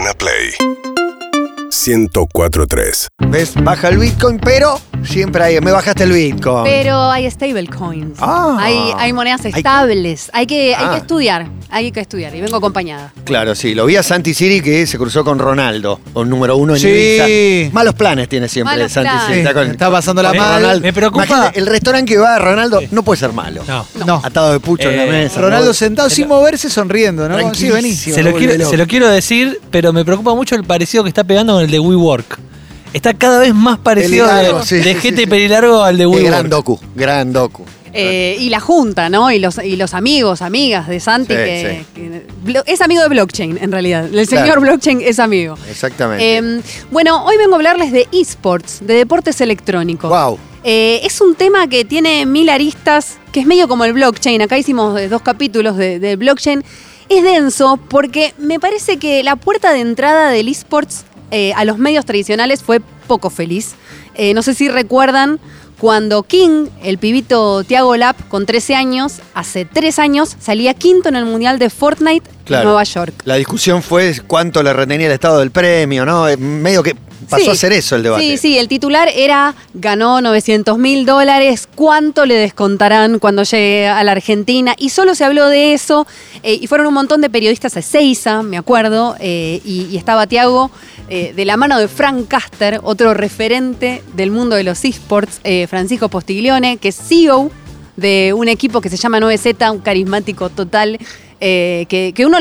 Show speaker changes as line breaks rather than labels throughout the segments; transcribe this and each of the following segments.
Urbana Play 1043.
¿Ves? Baja el Bitcoin, pero siempre hay. Me bajaste el Bitcoin.
Pero hay stablecoins.
Ah.
hay, hay monedas
Hay que-
estables. Hay que, hay
Ah.
que estudiar. Hay que estudiar. Y vengo acompañada.
Claro, sí. Lo vi a Santi Siri que se cruzó con Ronaldo, con número uno en
Sí.
Ibiza. Malos planes tiene siempre
Malos
Santi
planes.
Siri.
Sí,
Está con-
está pasando la
con
mal.
Ronaldo.
Me preocupa-
Imagínate, el restaurante que va a Ronaldo no puede ser malo.
No.
No.
Atado de pucho en la
Eh,
mesa.
Ronaldo
¿no?
sentado sin moverse, sonriendo, ¿no? Sí, vení.
Tranquilísimo.
Se lo, quiero, se lo quiero decir, pero me preocupa mucho el parecido que está pegando con el de WeWork. Está cada vez más parecido
El
de,
sí,
de
sí,
gente
sí, sí.
pelilargo al de
Qué gran
WeWork.
docu, gran docu.
Eh, y la junta, ¿no? Y los, y los amigos, amigas de Santi,
Sí,
que,
sí.
que- blo- es amigo de blockchain, en realidad. El señor
Claro.
blockchain es amigo.
Exactamente.
Eh, bueno, hoy vengo a hablarles de esports, de deportes electrónicos.
wow.
Eh, es un tema que tiene mil aristas, que es medio como el blockchain. Acá hicimos eh, dos capítulos de, de blockchain. Es denso porque me parece que la puerta de entrada del esports eh, a los medios tradicionales fue poco feliz. Eh, no sé si recuerdan cuando King, el pibito Tiago Lap, con 13 años, hace 3 años, salía quinto en el Mundial de Fortnite
Claro.
en Nueva York.
La discusión fue cuánto le retenía el estado del premio, ¿no? Eh, Medio que pasó
Sí.
a ser eso el debate.
Sí, sí, el titular era ganó 900 mil dólares, ¿cuánto le descontarán cuando llegue a la Argentina? Y solo se habló de eso, eh, y fueron un montón de periodistas a Ezeiza, me acuerdo, eh, y, y estaba Tiago eh, de la mano de Frank Caster, otro referente del mundo de los esports, Francisco Postiglione, que es CEO de un equipo que se llama 9Z, un carismático total. eh, que, que uno,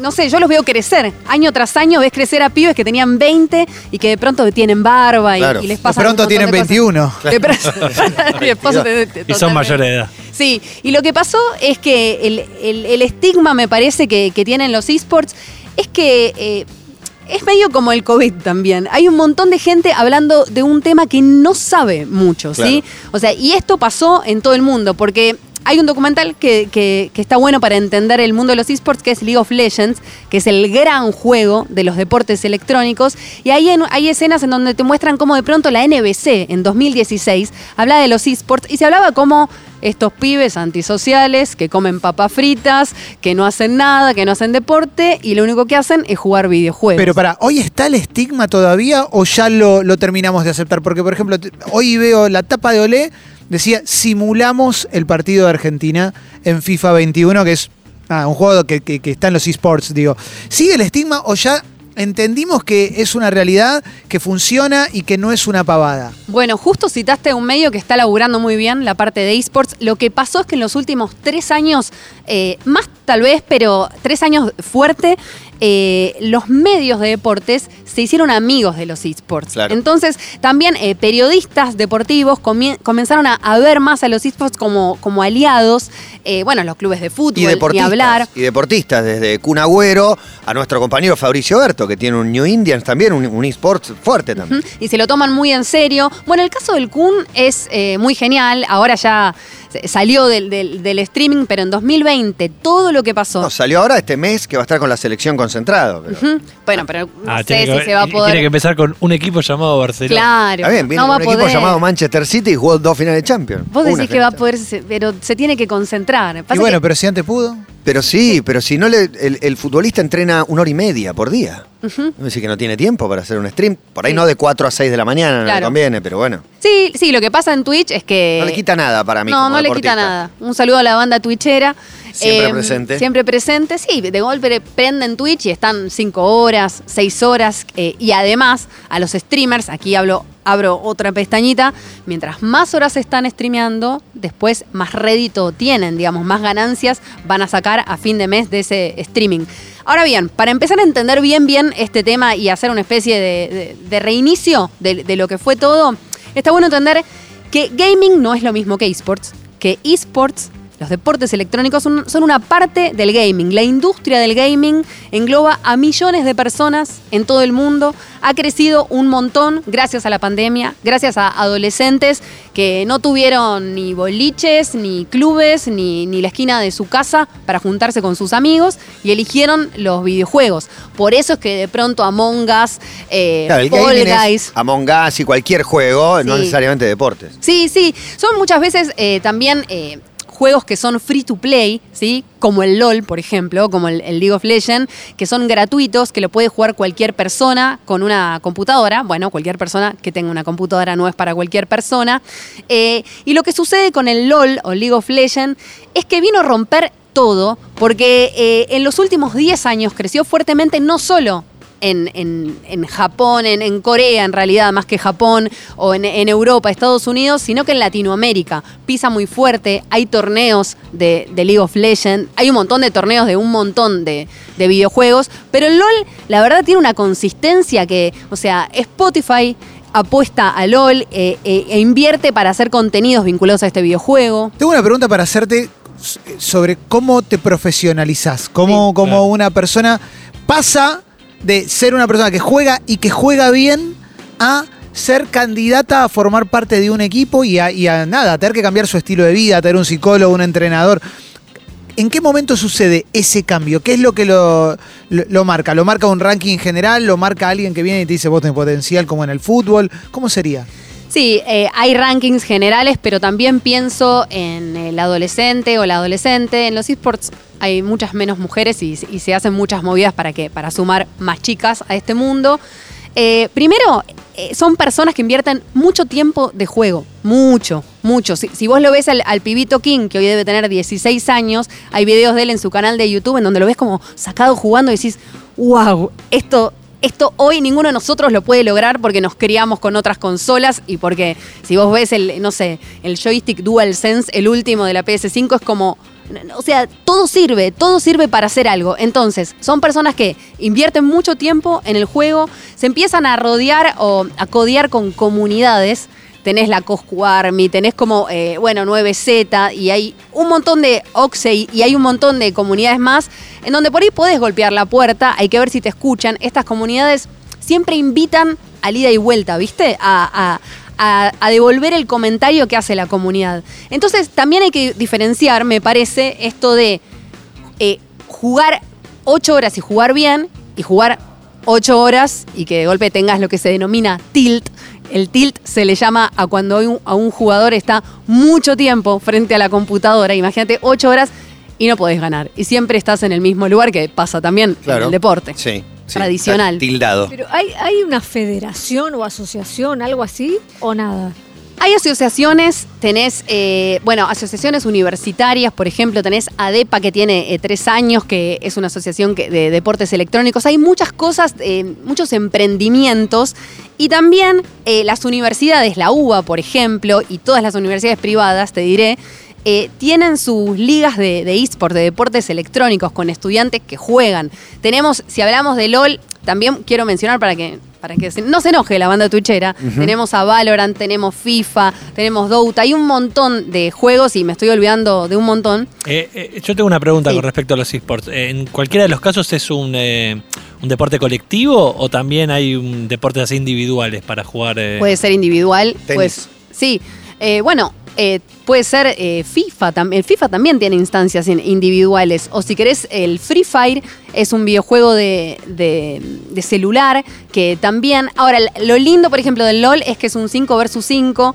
no sé, yo los veo crecer. Año tras año ves crecer a pibes que tenían 20 y que de pronto tienen barba y,
Claro.
y les
De
pasa.
pronto tienen 21.
De pronto- de pronto te- te-
Y son mayores de edad.
Sí, y lo que pasó es que el, el- el estigma, me parece, que, que tienen los esports es que eh, es medio como el COVID también. Hay un montón de gente hablando de un tema que no sabe mucho, ¿sí? O sea, y esto pasó en todo el mundo, porque hay un documental que, que- que está bueno para entender el mundo de los esports, que es League of Legends, que es el gran juego de los deportes electrónicos. Y ahí en- hay escenas en donde te muestran cómo de pronto la NBC en 2016 habla de los esports y se hablaba como estos pibes antisociales que comen papas fritas, que no hacen nada, que no hacen deporte y lo único que hacen es jugar videojuegos.
Pero para, ¿hoy está el estigma todavía o ya lo, lo terminamos de aceptar? Porque, por ejemplo, hoy veo la tapa de Olé, decía, simulamos el partido de Argentina en FIFA 21, que es un juego que, está en los esports, digo. ¿Sigue el estigma o ya entendimos que es una realidad que funciona y que no es una pavada?
Bueno, justo citaste un medio que está laburando muy bien la parte de esports. Lo que pasó es que en los últimos tres años, eh, más tal vez, pero tres años fuerte, eh, los medios de deportes se hicieron amigos de los esports.
Claro.
Entonces, también eh, periodistas deportivos comenzaron a, a ver más a los esports como, como aliados. Eh, bueno, los clubes de fútbol,
Y
ni
deportistas,
hablar.
y deportistas, desde Kun Agüero a nuestro compañero Fabricio Berto, que tiene un New Indians también, un, un esports fuerte también.
Y se lo toman muy en serio. Bueno, el caso del Kun es muy genial. Ahora ya salió del, del- del streaming, pero en 2020 todo lo que pasó.
No, salió ahora este mes que va a estar con la selección concentrado. pero-
Bueno, pero no
Ah,
sé
tiene que-
si se va a poder.
Tiene que empezar con un equipo llamado Barcelona.
Claro.
Está bien, viene
no va
un equipo llamado Manchester City y jugó dos finales de Champions.
Vos
Una
decís que va a poder, pero se tiene que concentrar. Pasa
Y bueno,
que-
pero si antes pudo.
Pero sí, pero si no le, el, el futbolista entrena una hora y media por día. No me dice que no tiene tiempo para hacer un stream. Por ahí no de 4 a 6 de la mañana, no le conviene, pero bueno.
Sí, sí, lo que pasa en Twitch es que.
No le quita nada para mí.
No,
como
no le quita nada. Un saludo a la banda twitchera.
Siempre
Eh,
presente.
Siempre presente, sí. De golpe prenden Twitch y están cinco horas, seis horas. eh, y además, a los streamers, aquí hablo, abro otra pestañita, mientras más horas están streameando, después más rédito tienen, digamos, más ganancias van a sacar a fin de mes de ese streaming. Ahora bien, para empezar a entender bien, bien este tema y hacer una especie de, de- de reinicio de, de lo que fue todo, está bueno entender que gaming no es lo mismo que esports, que esports, los deportes electrónicos, son, son una parte del gaming. La industria del gaming engloba a millones de personas en todo el mundo. Ha crecido un montón gracias a la pandemia, gracias a adolescentes que no tuvieron ni boliches, ni clubes, ni, ni la esquina de su casa para juntarse con sus amigos y eligieron los videojuegos. Por eso es que de pronto Among Us, eh,
Claro, el
Fall Guys...
Among Us y cualquier juego, no necesariamente deportes.
Sí, sí, son muchas veces eh, también eh, juegos que son free to play, ¿sí? Como el LOL, por ejemplo, como el, League of Legends, que son gratuitos, que lo puede jugar cualquier persona con una computadora. Bueno, cualquier persona que tenga una computadora no es para cualquier persona. Eh, y lo que sucede con el LOL o League of Legends es que vino a romper todo, porque eh, en los últimos 10 años creció fuertemente no solo en, en- en Japón, en, en Corea en realidad, más que Japón, o en, en Europa, Estados Unidos, sino que en Latinoamérica. Pisa muy fuerte, hay torneos de, de League of Legends, hay un montón de torneos de un montón de, de videojuegos, pero el LOL, la verdad, tiene una consistencia que, o sea, Spotify apuesta a LOL eh, eh, e invierte para hacer contenidos vinculados a este videojuego.
Tengo una pregunta para hacerte sobre cómo te profesionalizás, cómo,
Sí.
cómo
Claro.
una persona pasa de ser una persona que juega y que juega bien a ser candidata a formar parte de un equipo y a, nada, a tener que cambiar su estilo de vida, tener un psicólogo, un entrenador. ¿En qué momento sucede ese cambio? ¿Qué es lo que lo, lo- lo marca? ¿Lo marca un ranking general? ¿Lo marca alguien que viene y te dice vos tenés potencial como en el fútbol? ¿Cómo sería?
Sí, eh, hay rankings generales, pero también pienso en el adolescente o la adolescente. En los esports hay muchas menos mujeres y, se hacen muchas movidas para, que, para sumar más chicas a este mundo. Eh, primero, eh, son personas que invierten mucho tiempo de juego, mucho, mucho. Si, si vos lo ves al, al pibito King, que hoy debe tener 16 años, hay videos de él en su canal de YouTube en donde lo ves como sacado jugando y decís, wow, esto, esto hoy ninguno de nosotros lo puede lograr porque nos criamos con otras consolas y porque si vos ves el, no sé, el joystick DualSense, el último de la PS5, es como, o sea, todo sirve, todo sirve para hacer algo. Entonces, son personas que invierten mucho tiempo en el juego, se empiezan a rodear o a codear con comunidades. Tenés la Coscu tenés como, eh, bueno, 9Z y hay un montón de Oxey y hay un montón de comunidades más en donde por ahí podés golpear la puerta, hay que ver si te escuchan. Estas comunidades siempre invitan al ida y vuelta, ¿viste? A, devolver el comentario que hace la comunidad. Entonces también hay que diferenciar, me parece, esto de eh, jugar ocho horas y jugar bien y jugar ocho horas y que de golpe tengas lo que se denomina tilt. El tilt se le llama a cuando un- a un jugador está mucho tiempo frente a la computadora. Imagínate ocho horas y no podés ganar. Y siempre estás en el mismo lugar que pasa también en el deporte.
Sí. sí,
Tradicional.
Tildado.
Pero ¿hay, ¿hay una federación o asociación, algo así, o nada?
Hay asociaciones, tenés, eh, bueno, asociaciones universitarias, por ejemplo, tenés ADEPA que tiene eh, tres años, que es una asociación que- de deportes electrónicos. Hay muchas cosas, eh, muchos emprendimientos y también eh, las universidades, la UBA, por ejemplo, y todas las universidades privadas, te diré, eh, tienen sus ligas de, de eSport, de deportes electrónicos, con estudiantes que juegan. Tenemos, si hablamos de LOL, también quiero mencionar para que, para que se- no se enoje la banda tuchera, tenemos a Valorant, tenemos FIFA, tenemos Dota, hay un montón de juegos y me estoy olvidando de un montón.
Eh, eh, yo tengo una pregunta
Sí.
con respecto a los esports. Eh, ¿En cualquiera de los casos es un, eh, un deporte colectivo o también hay un deportes así individuales para jugar? eh?
Puede ser individual,
Tenis.
pues sí. Eh, bueno, eh, puede ser eh, FIFA también. El FIFA también tiene instancias in- individuales. O si querés, el Free Fire es un videojuego de, de- de celular que también. Ahora, lo lindo, por ejemplo, del LOL es que es un 5 versus 5.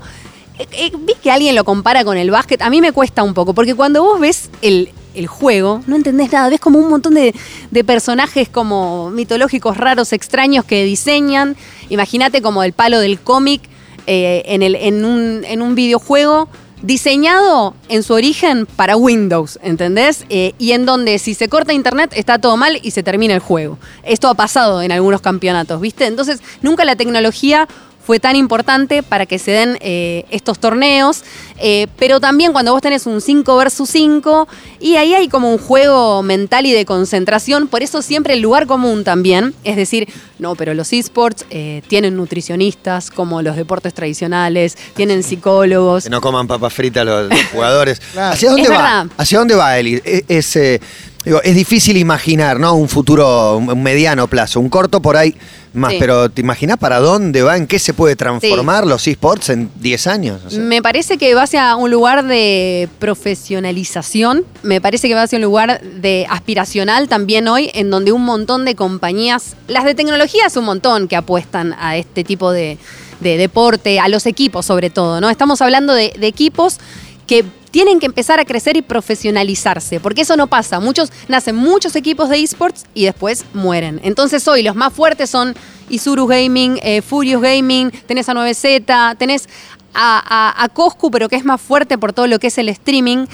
Eh, eh, vi que alguien lo compara con el básquet. A mí me cuesta un poco, porque cuando vos ves el, el juego, no entendés nada. Ves como un montón de, de personajes como mitológicos raros, extraños que diseñan. Imagínate como el palo del cómic eh, en, en, un, en un videojuego diseñado en su origen para Windows, ¿entendés? Eh, y en donde si se corta internet está todo mal y se termina el juego. Esto ha pasado en algunos campeonatos, ¿viste? Entonces, nunca la tecnología fue tan importante para que se den eh, estos torneos, eh, pero también cuando vos tenés un 5 versus 5, y ahí hay como un juego mental y de concentración, por eso siempre el lugar común también, es decir, no, pero los esports eh, tienen nutricionistas como los deportes tradicionales, tienen psicólogos,
Que no coman papas fritas los, los jugadores. ¿Hacia dónde
Es
va?
verdad.
¿Hacia dónde va, Eli? Es, es, eh, digo, es difícil imaginar, ¿no? Un futuro, un mediano plazo. Un corto por ahí más,
Sí.
pero ¿te imaginas para dónde va? ¿En qué se puede transformar los esports en 10 años? O sea,
Me parece que va hacia un lugar de profesionalización, me parece que va hacia un lugar de aspiracional también hoy, en donde un montón de compañías, las de tecnología es un montón que apuestan a este tipo de, de deporte, a los equipos sobre todo, ¿no? Estamos hablando de, de equipos que tienen que empezar a crecer y profesionalizarse, porque eso no pasa. Muchos nacen muchos equipos de esports y después mueren. Entonces hoy los más fuertes son Isurus Gaming, eh, Furious Gaming, tenés a 9Z, tenés a, Coscu, pero que es más fuerte por todo lo que es el streaming.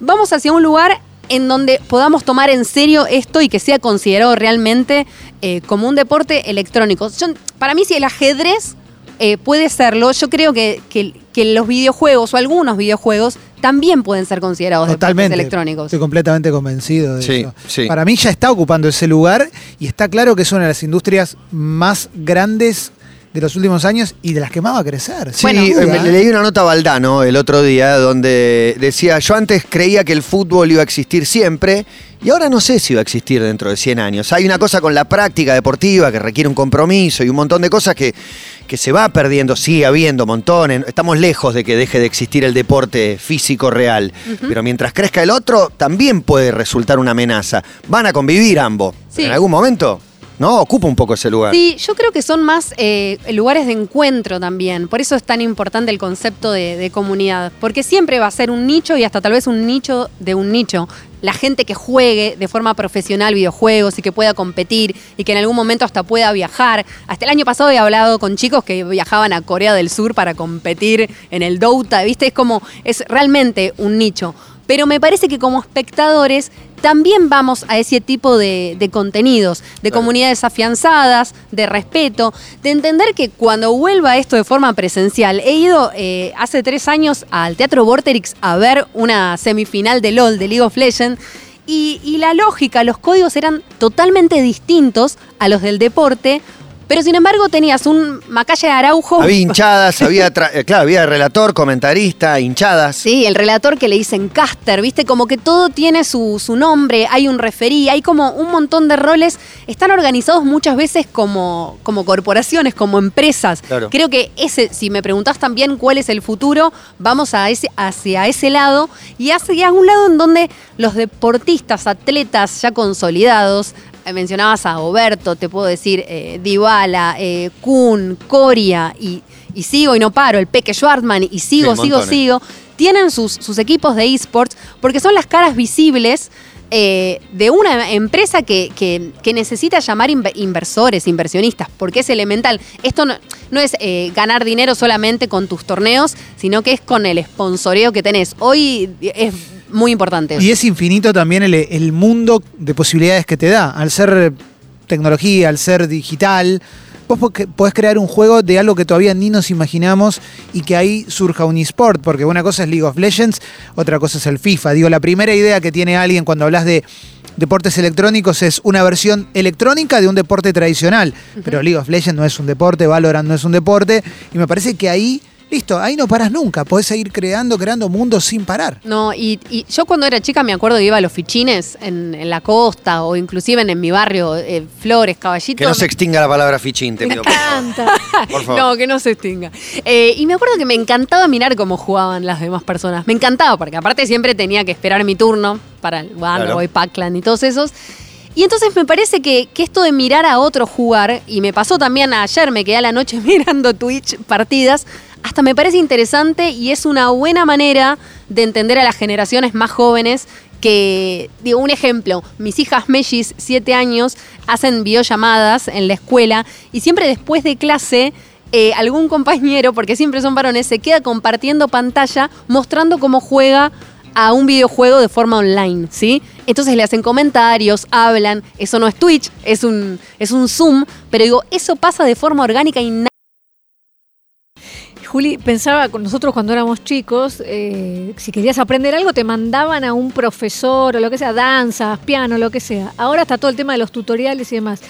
Vamos hacia un lugar en donde podamos tomar en serio esto y que sea considerado realmente eh, como un deporte electrónico. Para mí, si el ajedrez eh, puede serlo, yo creo que- que los videojuegos o algunos videojuegos también pueden ser considerados
Totalmente.
electrónicos.
Estoy completamente convencido de
Sí,
eso.
sí.
Para mí ya está ocupando ese lugar y está claro que es una de las industrias más grandes de los últimos años y de las que más va a crecer.
Sí,
Bueno,
eh, me-
¿eh?
le leí una nota a Valdano el otro día donde decía, yo antes creía que el fútbol iba a existir siempre y ahora no sé si va a existir dentro de 100 años. Hay una cosa con la práctica deportiva que requiere un compromiso y un montón de cosas que, que se va perdiendo, sigue habiendo montones. Estamos lejos de que deje de existir el deporte físico real, pero mientras crezca el otro también puede resultar una amenaza. Van a convivir ambos.
Sí.
En algún momento, ¿no? Ocupa un poco ese lugar.
Sí, yo creo que son más eh, lugares de encuentro también. Por eso es tan importante el concepto de, de comunidad. Porque siempre va a ser un nicho y hasta tal vez un nicho de un nicho. La gente que juegue de forma profesional videojuegos y que pueda competir y que en algún momento hasta pueda viajar. Hasta el año pasado he hablado con chicos que viajaban a Corea del Sur para competir en el Dota. ¿Viste? Es como, es realmente un nicho. Pero me parece que como espectadores también vamos a ese tipo de, de contenidos, de
Claro.
comunidades afianzadas, de respeto, de entender que cuando vuelva esto de forma presencial, he ido eh, hace tres años al Teatro Vorterix a ver una semifinal de LOL, de League of Legends, y, y la lógica, los códigos eran totalmente distintos a los del deporte, pero sin embargo tenías un Macaya de Araujo.
Había hinchadas, había, eh, claro, había relator, comentarista, hinchadas.
Sí, el relator que le dicen caster, viste, como que todo tiene su, su nombre, hay un referí, hay como un montón de roles, están organizados muchas veces como, como corporaciones, como empresas.
Claro.
Creo que ese, si me preguntás también cuál es el futuro, vamos a ese, hacia ese lado y hacia un lado en donde los deportistas, atletas ya consolidados, mencionabas a Oberto, te puedo decir eh, Dybala, eh, Kun, Coria y, y sigo y no paro, el Peque Schwartzman y sigo,
Sí,
sigo, sigo tienen sus, sus equipos de esports porque son las caras visibles eh, de una empresa que, que- que necesita llamar inve- inversores, inversionistas, porque es elemental. Esto no, no es eh, ganar dinero solamente con tus torneos, sino que es con el sponsoreo que tenés. Hoy es muy importante.
Y es infinito también el, el mundo de posibilidades que te da. Al ser tecnología, al ser digital, vos podés crear un juego de algo que todavía ni nos imaginamos y que ahí surja un eSport, porque una cosa es League of Legends, otra cosa es el FIFA. Digo, la primera idea que tiene alguien cuando hablas de deportes electrónicos es una versión electrónica de un deporte tradicional, pero League of Legends no es un deporte, Valorant no es un deporte, y me parece que ahí, listo, ahí no paras nunca, podés seguir creando, creando mundos sin parar.
No, y, y yo cuando era chica me acuerdo que iba a los fichines en, en la costa o inclusive en, en mi barrio, eh, Flores, Caballito.
Que no se extinga la palabra fichín, te
Me
pido. favor.
encanta.
Por favor.
No, que no se extinga. Eh, y me acuerdo que me encantaba mirar cómo jugaban las demás personas. Me encantaba, porque aparte siempre tenía que esperar mi turno para el Wano
Claro.
y Pac-Clan y todos esos. Y entonces me parece que, que esto de mirar a otro jugar, y me pasó también ayer, me quedé a la noche mirando Twitch partidas, hasta me parece interesante y es una buena manera de entender a las generaciones más jóvenes que, digo, un ejemplo, mis hijas Mellis, siete años, hacen videollamadas en la escuela y siempre después de clase eh, algún compañero, porque siempre son varones, se queda compartiendo pantalla mostrando cómo juega a un videojuego de forma online, ¿sí? Entonces le hacen comentarios, hablan, eso no es Twitch, es un, es un Zoom, pero digo, eso pasa de forma orgánica y
Juli, pensaba con nosotros cuando éramos chicos, eh, si querías aprender algo te mandaban a un profesor o lo que sea, danzas, piano, lo que sea. Ahora está todo el tema de los tutoriales y demás.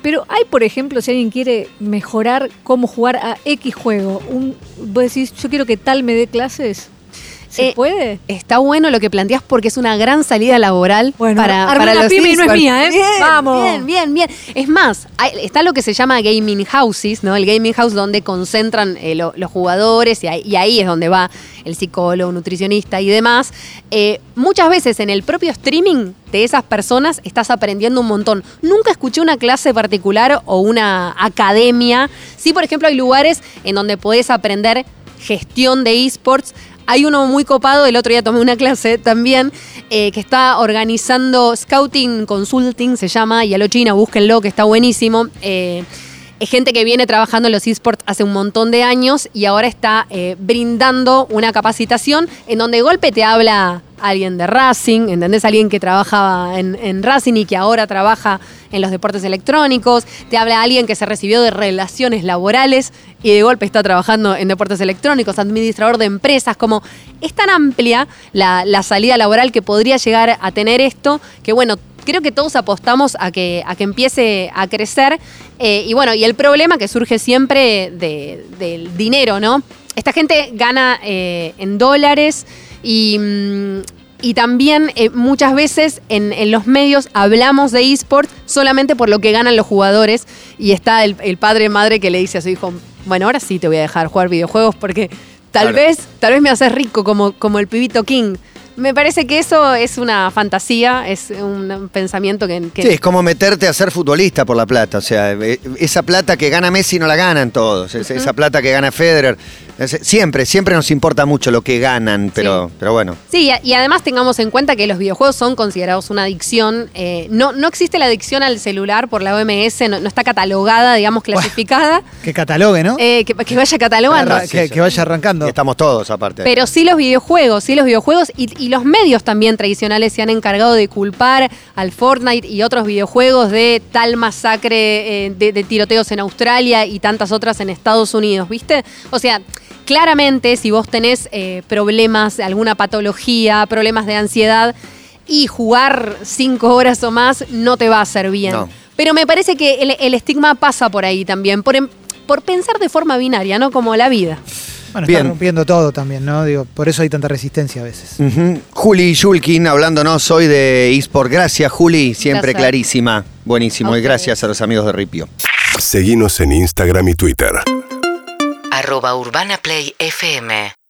Pero hay, por ejemplo, si alguien quiere mejorar cómo jugar a X juego, un, vos decís, yo quiero que tal me dé clases. ¿Se
Eh,
puede?
Está bueno lo que planteas porque es una gran salida laboral
Bueno,
para, para los
pyme y no es mía, ¿eh?
Bien,
Vamos.
Bien, bien, bien. Es más, hay- está lo que se llama gaming houses, ¿no? El gaming house donde concentran eh, lo- los jugadores y ahí, y ahí es donde va el psicólogo, nutricionista y demás. Eh, muchas veces en el propio streaming de esas personas estás aprendiendo un montón. Nunca escuché una clase particular o una academia. Sí, por ejemplo, hay lugares en donde podés aprender gestión de esports. Hay uno muy copado, el otro día tomé una clase también, eh, que está organizando Scouting Consulting, se llama, y a lo china, búsquenlo, que está buenísimo. Eh, es gente que viene trabajando en los esports hace un montón de años y ahora está eh, brindando una capacitación en donde de golpe te habla alguien de Racing, ¿entendés? Alguien que trabajaba en, Racing y que ahora trabaja en los deportes electrónicos, te habla alguien que se recibió de relaciones laborales y de golpe está trabajando en deportes electrónicos, administrador de empresas, como es tan amplia la, la salida laboral que podría llegar a tener esto, que bueno, creo que todos apostamos a que, a que empiece a crecer. Eh, y bueno, y el problema que surge siempre de- del dinero, ¿no? Esta gente gana eh, en dólares y, mm, y también eh, muchas veces en, en los medios hablamos de eSport solamente por lo que ganan los jugadores y está el, el padre madre que le dice a su hijo, bueno, ahora sí te voy a dejar jugar videojuegos porque tal
Claro.
vez, tal vez me haces rico como, como el pibito King. Me parece que eso es una fantasía, es un pensamiento que... que-
Sí, es como meterte a ser futbolista por la plata. O sea, eh, esa plata que gana Messi no la ganan todos. Es- Esa plata que gana Federer. es- Siempre, siempre nos importa mucho lo que ganan, pero, pero bueno.
Sí, y- y además tengamos en cuenta que los videojuegos son considerados una adicción. eh, no, no existe la adicción al celular por la OMS, no, no está catalogada, digamos, clasificada.
Que catalogue, ¿no?
eh, que, que vaya catalogando.
Que, que vaya arrancando.
Y estamos todos aparte.
Pero sí los videojuegos, sí los videojuegos y, y los medios también tradicionales se han encargado de culpar al Fortnite y otros videojuegos de tal masacre eh, de, de tiroteos en Australia y tantas otras en Estados Unidos, ¿viste? O sea, claramente si vos tenés eh, problemas, alguna patología, problemas de ansiedad y jugar cinco horas o más no te va a hacer bien.
No.
Pero me parece que el, el estigma pasa por ahí también, por, em- por pensar de forma binaria, ¿no? Como la vida.
Bueno,
Bien.
está rompiendo todo también, ¿no? Digo, por eso hay tanta resistencia a veces.
Juli Yulkin hablándonos hoy de eSport. Gracias, Juli. Siempre clarísima. Buenísimo. Y gracias a los amigos de Ripio.
Seguinos en Instagram y Twitter.
arroba Urbana Play FM